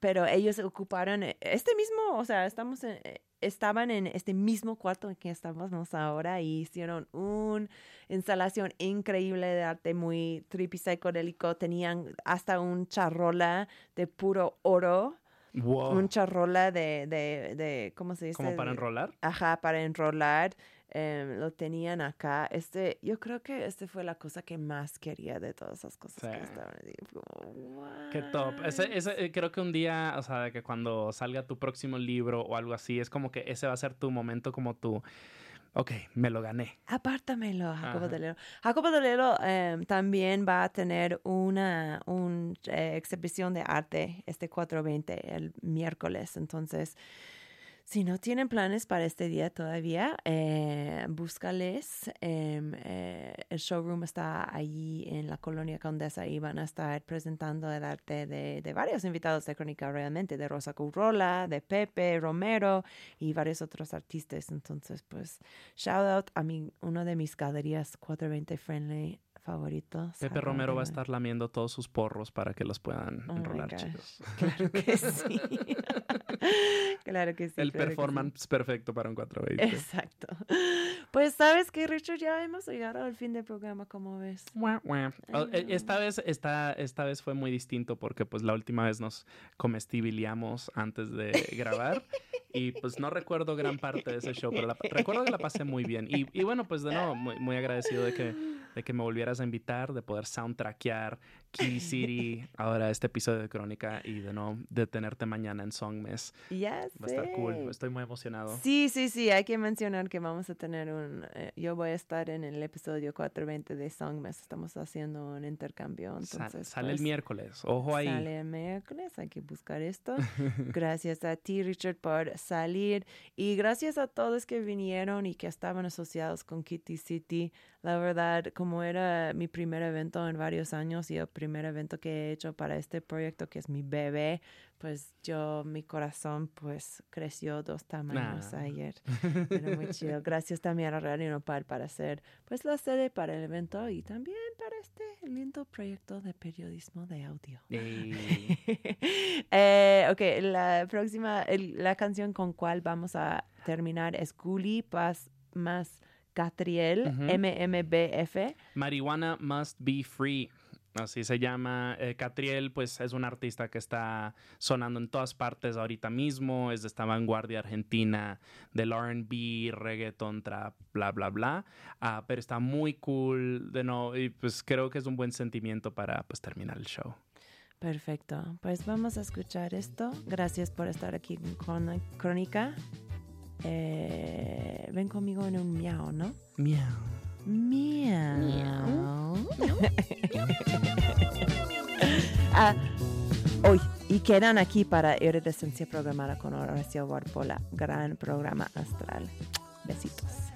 pero ellos ocuparon eh, este mismo, o sea, estamos en- eh, estaban en este mismo cuarto en que estamos ahora y hicieron una instalación increíble de arte muy trippy psicodélico, tenían hasta un charrola de puro oro, Wow. un charrola de, de, de, ¿cómo se dice? Como para De- enrolar. Ajá, para enrolar. Em, lo tenían acá. Este, yo creo que este fue la cosa que más quería de todas esas cosas que Sí. estaban ahí. Como, Qué top. Ese, ese, eh, creo que un día, o sea, que cuando salga tu próximo libro o algo así, es como que ese va a ser tu momento como tu, ok, me lo gané. Apártamelo, Jacobo. Dolero. Jacobo Dolero em, también va a tener una un, eh, exhibición de arte este 420 el miércoles. Entonces, si no tienen planes para este día todavía, eh, búscales. Em, eh, el showroom está allí en la colonia Condesa y van a estar presentando el arte de, varios invitados de Crónica realmente, de Rosa Currola, de Pepe Romero y varios otros artistas. Entonces, pues, shout out a mi, uno de mis galerías 420 friendly favoritos. Pepe Romero va a estar lamiendo todos sus porros para que los puedan Oh enrolar, chicos. Claro que sí. Claro que sí. El claro que sí. performance perfecto para un 420. Exacto. Pues sabes que, Richard, ya hemos llegado al fin del programa, como ves. Mua, mua. Oh, eh, Esta vez, esta, esta vez fue muy distinto porque pues la última vez nos comestibiliamos antes de grabar y pues no recuerdo gran parte de ese show, pero la- recuerdo que la pasé muy bien. Y, y bueno, pues de nuevo, muy, muy agradecido de que, de que me volvieras a invitar, de poder soundtrackear Key City, ahora este episodio de Crónica y de no de tenerte mañana en Songmes. Ya Va a estar cool, estoy muy emocionado. Sí, sí, sí, hay que mencionar que vamos a tener un... eh, yo voy a estar en el episodio 420 de Songmas, estamos haciendo un intercambio, Sa- entonces... sale el pues, miércoles, ojo ahí. Sale el miércoles, hay que buscar esto. Gracias a ti, Richard, por salir. Y gracias a todos que vinieron y que estaban asociados con Kitty City. La verdad, como era mi primer evento en varios años y el primer evento que he hecho para este proyecto, que es mi bebé, pues yo, mi corazón, pues creció dos tamaños Nah. ayer. Era muy chido. Gracias también a Radio Nopal para hacer pues la sede para el evento y también para este lindo proyecto de periodismo de audio. Y- eh, ok, la próxima, el- la canción con cual vamos a terminar es Guli Paz más Catriel, Ujú. MMBF. Marijuana Must Be Free. Así se llama. Eh, Catriel, pues es un artista que está sonando en todas partes ahorita mismo. Es de esta vanguardia argentina del RB, reggaeton, trap, bla, bla, bla. Ah, pero está muy cool. De no, y pues creo que es un buen sentimiento para pues, terminar el show. Perfecto, pues vamos a escuchar esto. Gracias por estar aquí con Crónica. Eh, ven conmigo en un miau, ¿no? Miau. Miau. ah, hoy, y quedan aquí para Iridescencia programada con Horacio Warpola. Gran programa astral. Besitos.